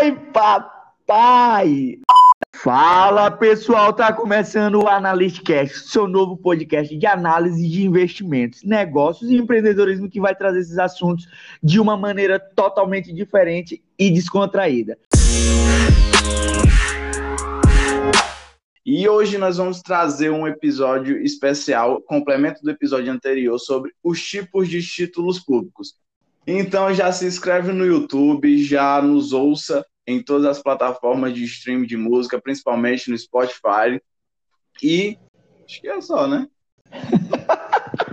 Ai, papai! Fala pessoal, tá começando o Analystcast, seu novo podcast de análise de investimentos, negócios e empreendedorismo que vai trazer esses assuntos de uma maneira totalmente diferente e descontraída. E hoje nós vamos trazer um episódio especial, complemento do episódio anterior, sobre os tipos de títulos públicos. Então já se inscreve no YouTube, já nos ouça em todas as plataformas de streaming de música, principalmente no Spotify. E acho que é só, né?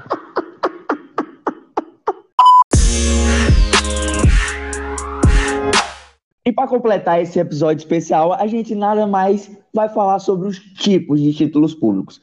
E para completar esse episódio especial, a gente nada mais vai falar sobre os tipos de títulos públicos.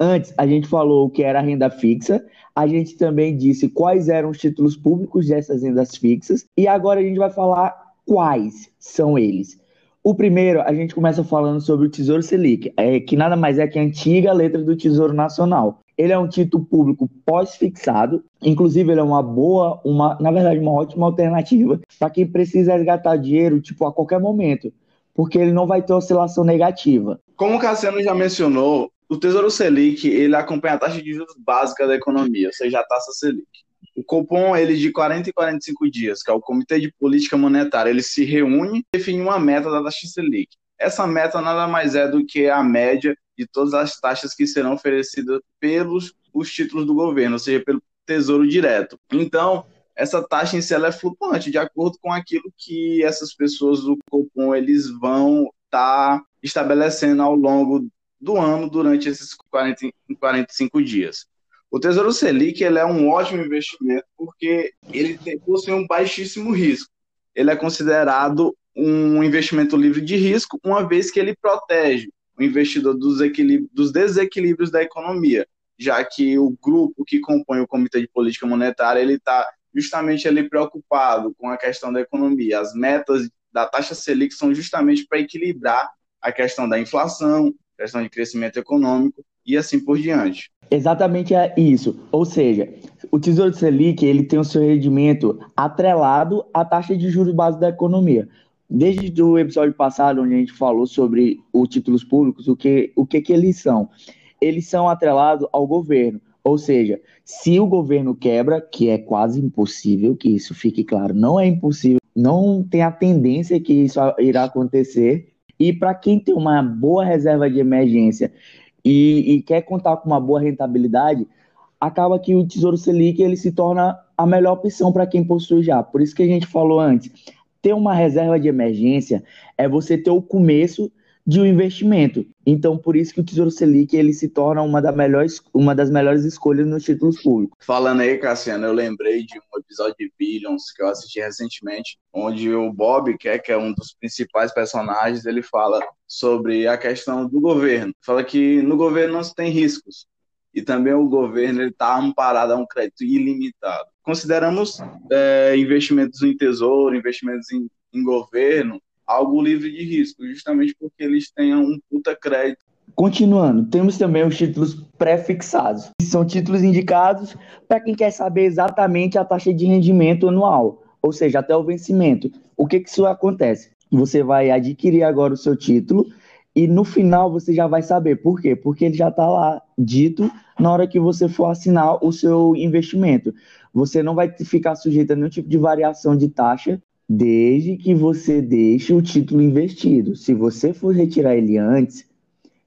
Antes, a gente falou o que era renda fixa, a gente também disse quais eram os títulos públicos dessas rendas fixas, e agora a gente vai falar quais são eles. O primeiro, a gente começa falando sobre o Tesouro Selic, é, que nada mais é que a antiga letra do Tesouro Nacional. Ele é um título público pós-fixado, inclusive ele é uma boa, uma, na verdade, uma ótima alternativa para quem precisa resgatar dinheiro, tipo, a qualquer momento, porque ele não vai ter oscilação negativa. Como o Cassiano já mencionou, o Tesouro Selic, ele acompanha a taxa de juros básica da economia, ou seja, a taxa Selic. O Copom, ele de 40 e 45 dias, que é o Comitê de Política Monetária, ele se reúne e define uma meta da taxa Selic. Essa meta nada mais é do que a média de todas as taxas que serão oferecidas pelos os títulos do governo, ou seja, pelo Tesouro Direto. Então, essa taxa em si é flutuante, de acordo com aquilo que essas pessoas do Copom eles vão estar tá estabelecendo ao longo do ano durante esses 40, 45 dias. O Tesouro Selic ele é um ótimo investimento porque ele tem, possui um baixíssimo risco. Ele é considerado um investimento livre de risco, uma vez que ele protege o investidor dos, dos desequilíbrios da economia, já que o grupo que compõe o Comitê de Política Monetária ele está justamente ali preocupado com a questão da economia. As metas da taxa Selic são justamente para equilibrar a questão da inflação, questão de crescimento econômico e assim por diante. Exatamente é isso. Ou seja, o Tesouro Selic ele tem o seu rendimento atrelado à taxa de juros base da economia desde o episódio passado, onde a gente falou sobre os títulos públicos, o que, o que, que eles são? Eles são atrelados ao governo. Ou seja, se o governo quebra, que é quase impossível, que isso fique claro, não é impossível, não tem a tendência que isso irá acontecer. E para quem tem uma boa reserva de emergência e, e, quer contar com uma boa rentabilidade, acaba que o Tesouro Selic ele se torna a melhor opção para quem possui já. Por isso que a gente falou antes, ter uma reserva de emergência é você ter o começo de um investimento. Então, por isso que o Tesouro Selic ele se torna uma, das melhores, uma das melhores escolhas nos títulos públicos. Falando aí, Cassiano, eu lembrei de um episódio de Billions que eu assisti recentemente, onde o Bob, que é, que é um dos principais personagens, ele fala sobre a questão do governo. Fala que no governo não se tem riscos. E também o governo está amparado a um crédito ilimitado consideramos é, investimentos em tesouro, investimentos em, em governo, algo livre de risco, justamente porque eles tenham um puta crédito Continuando, temos também os títulos pré-fixados. São títulos indicados para quem quer saber exatamente a taxa de rendimento anual, ou seja, até o vencimento. O que, que isso acontece? Você vai adquirir agora o seu título e no final você já vai saber. Por quê? Porque ele já está lá dito na hora que você for assinar o seu investimento. Você não vai ficar sujeito a nenhum tipo de variação de taxa, desde que você deixe o título investido. Se você for retirar ele antes,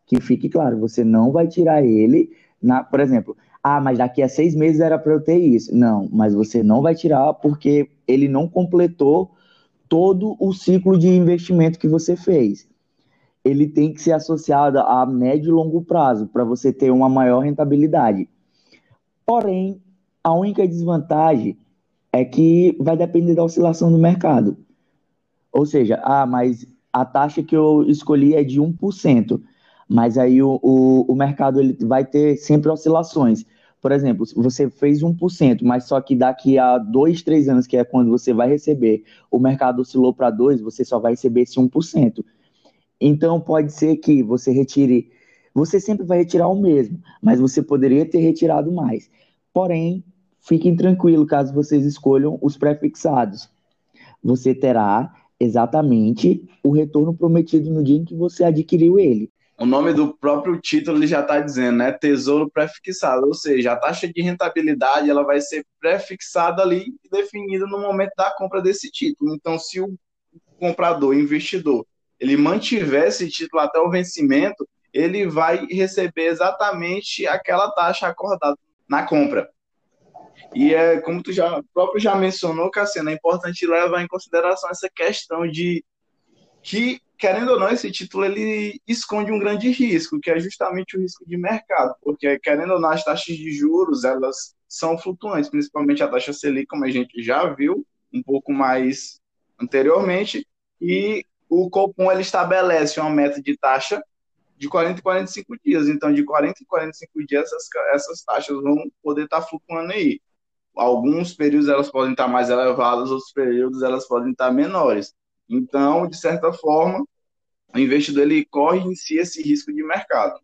que fique claro, você não vai tirar ele, na, por exemplo, ah, mas daqui a seis meses era para eu ter isso. Não, mas você não vai tirar porque ele não completou todo o ciclo de investimento que você fez. Ele tem que ser associado a médio e longo prazo para você ter uma maior rentabilidade. Porém, a única desvantagem é que vai depender da oscilação do mercado. Ou seja, ah, mas a taxa que eu escolhi é de 1%, mas aí o, o, o mercado ele vai ter sempre oscilações. Por exemplo, você fez 1%, mas só que daqui a dois, três anos, que é quando você vai receber, o mercado oscilou para 2%, você só vai receber esse 1%. Então, pode ser que você retire, você sempre vai retirar o mesmo, mas você poderia ter retirado mais. Porém, fiquem tranquilos caso vocês escolham os prefixados. Você terá exatamente o retorno prometido no dia em que você adquiriu ele. O nome do próprio título ele já está dizendo, né? Tesouro pré-fixado, ou seja, a taxa de rentabilidade ela vai ser pré-fixada ali e definida no momento da compra desse título. Então, se o comprador, investidor, ele mantiver esse título até o vencimento, ele vai receber exatamente aquela taxa acordada na compra. E é como tu já próprio já mencionou, Cassiano, é importante levar em consideração essa questão de que, querendo ou não, esse título ele esconde um grande risco, que é justamente o risco de mercado, porque, querendo ou não, as taxas de juros, elas são flutuantes, principalmente a taxa Selic, como a gente já viu um pouco mais anteriormente, e o Copom ele estabelece uma meta de taxa de 40 e 45 dias. Então, de 40 e 45 dias, essas, essas taxas vão poder estar flutuando aí. Alguns períodos elas podem estar mais elevadas, outros períodos elas podem estar menores. Então, de certa forma, o investidor ele corre em si esse risco de mercado.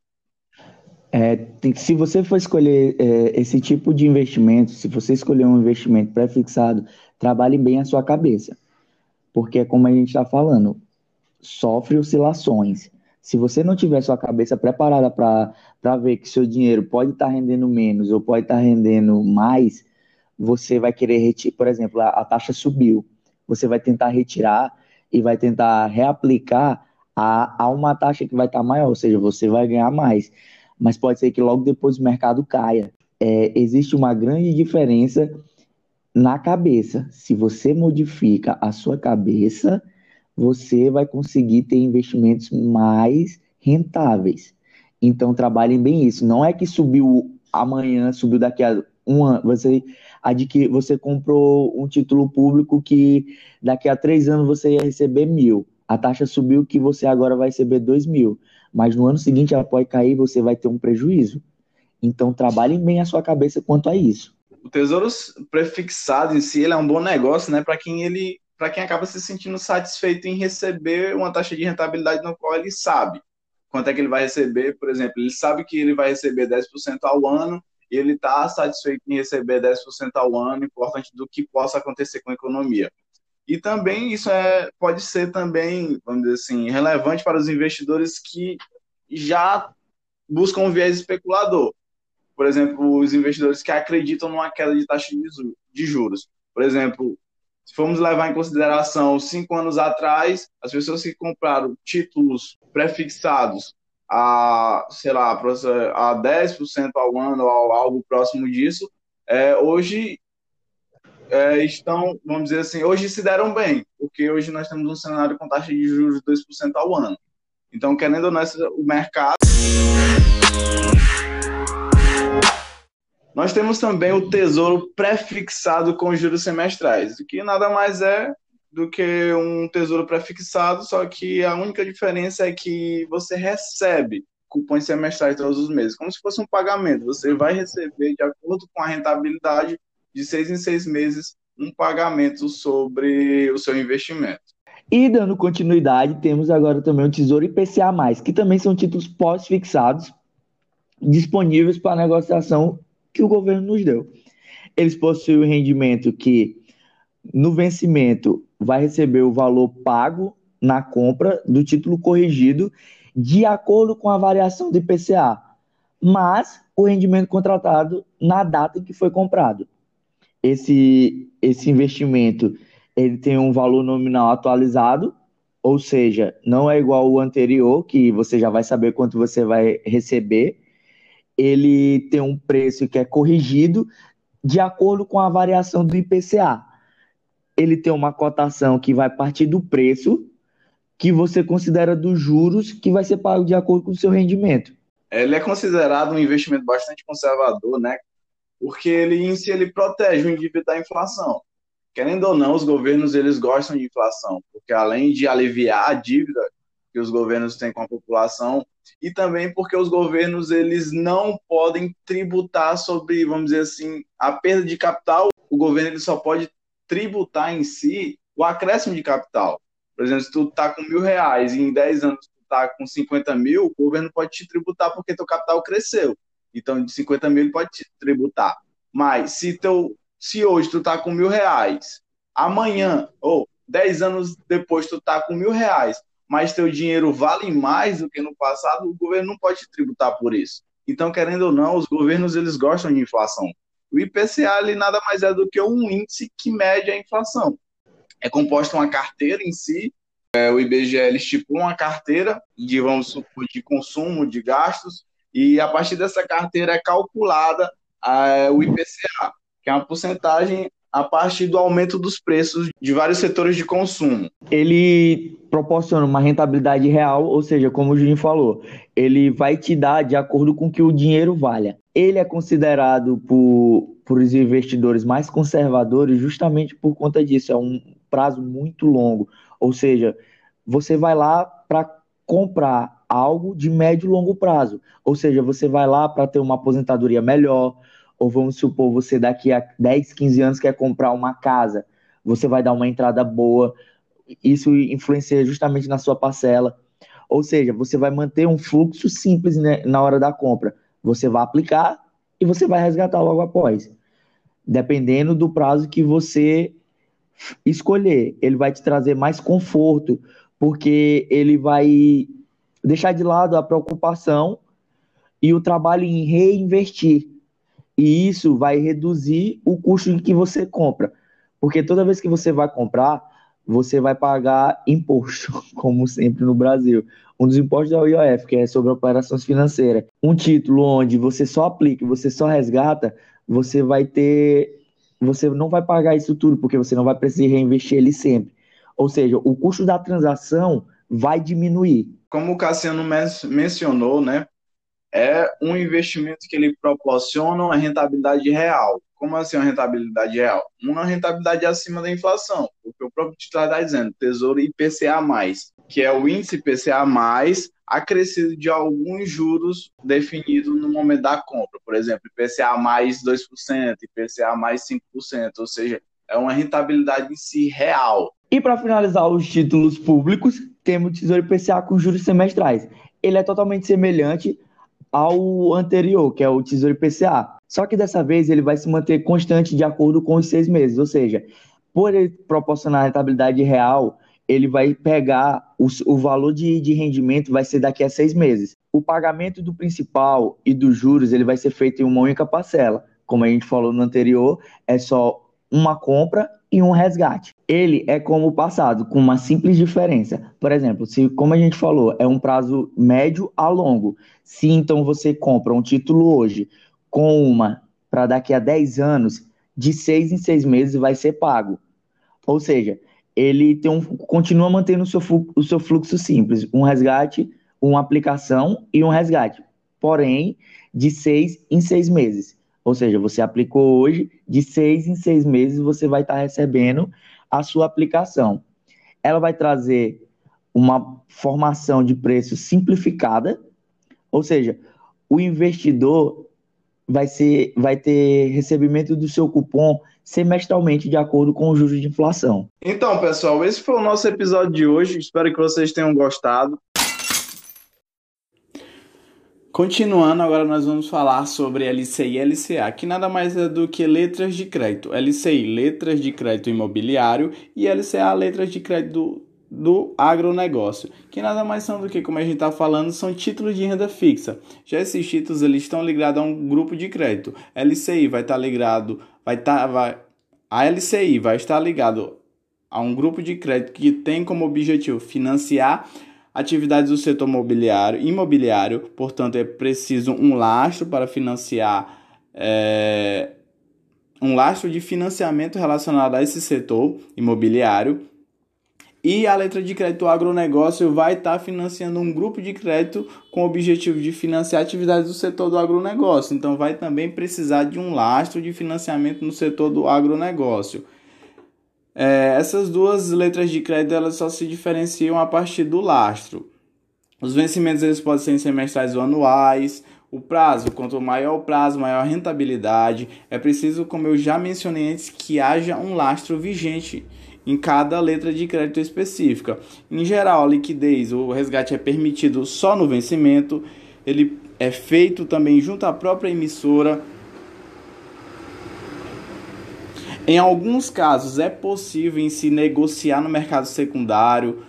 É, tem, se você for escolher é, esse tipo de investimento, se você escolher um investimento pré-fixado, trabalhe bem a sua cabeça. Porque, como a gente está falando, sofre oscilações. Se você não tiver sua cabeça preparada para ver que seu dinheiro pode estar tá rendendo menos ou pode estar tá rendendo mais, você vai querer retirar, por exemplo, a, a taxa subiu, você vai tentar retirar e vai tentar reaplicar a, a uma taxa que vai estar tá maior, ou seja, você vai ganhar mais. Mas pode ser que logo depois o mercado caia. É, existe uma grande diferença na cabeça. Se você modifica a sua cabeça, você vai conseguir ter investimentos mais rentáveis. Então trabalhem bem isso. Não é que subiu amanhã, subiu daqui a um ano. Você adquir, você comprou um título público que daqui a três anos você ia receber mil. A taxa subiu que você agora vai receber dois mil. Mas no ano seguinte ela pode cair você vai ter um prejuízo. Então trabalhem bem a sua cabeça quanto a isso. O tesouro prefixado em si ele é um bom negócio, né? Para quem ele para quem acaba se sentindo satisfeito em receber uma taxa de rentabilidade no qual ele sabe quanto é que ele vai receber, por exemplo, ele sabe que ele vai receber 10% ao ano ele está satisfeito em receber 10% ao ano, importante do que possa acontecer com a economia. E também isso é, pode ser também, vamos dizer assim, relevante para os investidores que já buscam um viés especulador. Por exemplo, os investidores que acreditam numa queda de taxa de juros. Por exemplo, se formos levar em consideração cinco anos atrás, as pessoas que compraram títulos prefixados a, sei lá, a 10% ao ano ou algo próximo disso, é, hoje é, estão, vamos dizer assim, hoje se deram bem, porque hoje nós temos um cenário com taxa de juros de 2% ao ano. Então, querendo ou não, o mercado Nós temos também o tesouro prefixado com juros semestrais, que nada mais é do que um tesouro prefixado, só que a única diferença é que você recebe cupons semestrais todos os meses, como se fosse um pagamento. Você vai receber, de acordo com a rentabilidade, de seis em seis meses, um pagamento sobre o seu investimento. E dando continuidade, temos agora também o Tesouro IPCA+, que também são títulos pós-fixados disponíveis para negociação que o governo nos deu. Eles possuem um rendimento que, no vencimento, vai receber o valor pago na compra do título corrigido de acordo com a variação do IPCA, mas o rendimento contratado na data em que foi comprado. Esse, esse investimento ele tem um valor nominal atualizado, ou seja, não é igual ao anterior, que você já vai saber quanto você vai receber, ele tem um preço que é corrigido de acordo com a variação do IPCA. Ele tem uma cotação que vai partir do preço que você considera dos juros que vai ser pago de acordo com o seu rendimento. Ele é considerado um investimento bastante conservador, né? Porque ele em si ele protege o indivíduo da inflação. Querendo ou não, os governos eles gostam de inflação, porque além de aliviar a dívida que os governos têm com a população, e também porque os governos eles não podem tributar sobre, vamos dizer assim, a perda de capital. O governo ele só pode tributar em si o acréscimo de capital. Por exemplo, se tu está com mil reais e em 10 anos tu está com 50 mil, o governo pode te tributar porque teu capital cresceu. Então, de 50 mil ele pode te tributar. Mas se, teu, se hoje tu está com mil reais, amanhã, ou 10 anos depois tu tá com mil reais, mas teu dinheiro vale mais do que no passado, o governo não pode tributar por isso. Então, querendo ou não, os governos eles gostam de inflação. O IPCA ele nada mais é do que um índice que mede a inflação. É composto uma carteira em si. É, o IBGE estipula uma carteira de vamos supor de consumo, de gastos, e a partir dessa carteira é calculada é, o IPCA, que é uma porcentagem a partir do aumento dos preços de vários setores de consumo. Ele proporciona uma rentabilidade real, ou seja, como o Juninho falou, ele vai te dar de acordo com que o dinheiro valha. Ele é considerado por, por os investidores mais conservadores justamente por conta disso, é um prazo muito longo, ou seja, você vai lá para comprar algo de médio e longo prazo, ou seja, você vai lá para ter uma aposentadoria melhor, ou vamos supor, você daqui a 10, 15 anos quer comprar uma casa, você vai dar uma entrada boa, isso influencia justamente na sua parcela. Ou seja, você vai manter um fluxo simples né, na hora da compra. Você vai aplicar e você vai resgatar logo após. Dependendo do prazo que você escolher, ele vai te trazer mais conforto, porque ele vai deixar de lado a preocupação e o trabalho em reinvestir. E isso vai reduzir o custo em que você compra. Porque toda vez que você vai comprar, você vai pagar imposto, como sempre no Brasil. Um dos impostos o IOF, que é sobre operações financeiras. Um título onde você só aplica, você só resgata, você vai ter. Você não vai pagar isso tudo, porque você não vai precisar reinvestir ele sempre. Ou seja, o custo da transação vai diminuir. Como o Cassiano mencionou, né? é um investimento que ele proporciona uma rentabilidade real. Como assim uma rentabilidade real? Uma rentabilidade acima da inflação, porque o próprio título está dizendo Tesouro IPCA+, que é o índice IPCA+, acrescido de alguns juros definidos no momento da compra. Por exemplo, IPCA mais 2%, IPCA mais 5%, ou seja, é uma rentabilidade em si real. E para finalizar os títulos públicos, temos o Tesouro IPCA com juros semestrais. Ele é totalmente semelhante ao anterior, que é o Tesouro IPCA. Só que dessa vez ele vai se manter constante de acordo com os seis meses, ou seja, por ele proporcionar rentabilidade real, ele vai pegar o, o valor de, de rendimento vai ser daqui a seis meses. O pagamento do principal e dos juros ele vai ser feito em uma única parcela. Como a gente falou no anterior, é só uma compra e um resgate. Ele é como o passado, com uma simples diferença. Por exemplo, se, como a gente falou, é um prazo médio a longo. Se então você compra um título hoje com uma para daqui a 10 anos, de seis em seis meses vai ser pago. Ou seja, ele tem um, continua mantendo o seu, o seu fluxo simples, um resgate, uma aplicação e um resgate. Porém, de seis em seis meses. Ou seja, você aplicou hoje, de seis em seis meses você vai estar recebendo a sua aplicação. Ela vai trazer uma formação de preço simplificada, ou seja, o investidor vai, ser, vai ter recebimento do seu cupom semestralmente de acordo com os juros de inflação. Então, pessoal, esse foi o nosso episódio de hoje. Espero que vocês tenham gostado. Continuando, agora nós vamos falar sobre LCI e LCA, que nada mais é do que letras de crédito. LCI, letras de crédito imobiliário, e LCA, letras de crédito do, agronegócio, que nada mais são do que, como a gente está falando, são títulos de renda fixa. Já esses títulos eles estão ligados a um grupo de crédito. LCI vai estar tá ligado, vai estar, tá, vai, a LCI vai estar ligado a um grupo de crédito que tem como objetivo financiar atividades do setor imobiliário, imobiliário portanto, é preciso um lastro para financiar é, um lastro de financiamento relacionado a esse setor imobiliário. E a letra de crédito agronegócio vai estar financiando um grupo de crédito com o objetivo de financiar atividades do setor do agronegócio. Então, vai também precisar de um lastro de financiamento no setor do agronegócio. É, essas duas letras de crédito elas só se diferenciam a partir do lastro. Os vencimentos eles podem ser semestrais ou anuais. O prazo, quanto maior o prazo, maior a rentabilidade. É preciso, como eu já mencionei antes, que haja um lastro vigente em cada letra de crédito específica. Em geral, a liquidez, o resgate é permitido só no vencimento. Ele é feito também junto à própria emissora Em alguns casos é possível em se negociar no mercado secundário,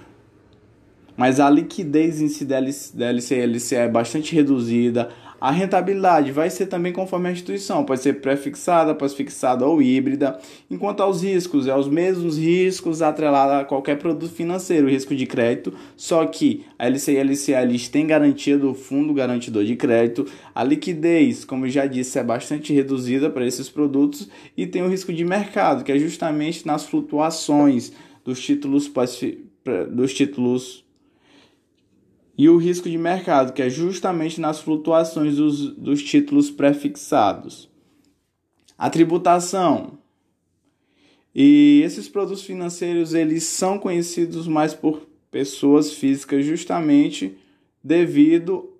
mas a liquidez em si DLC e LC é bastante reduzida. A rentabilidade vai ser também conforme a instituição, pode ser pré-fixada, pós-fixada ou híbrida. Enquanto aos riscos, é os mesmos riscos atrelados a qualquer produto financeiro, risco de crédito, só que a LC e a têm garantia do fundo garantidor de crédito. A liquidez, como eu já disse, é bastante reduzida para esses produtos e tem o risco de mercado, que é justamente nas flutuações dos títulos dos títulos e o risco de mercado, que é justamente nas flutuações dos, dos títulos prefixados. A tributação. E esses produtos financeiros eles são conhecidos mais por pessoas físicas justamente devido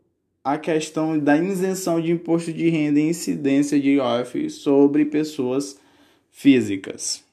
à questão da isenção de imposto de renda e incidência de IOF sobre pessoas físicas.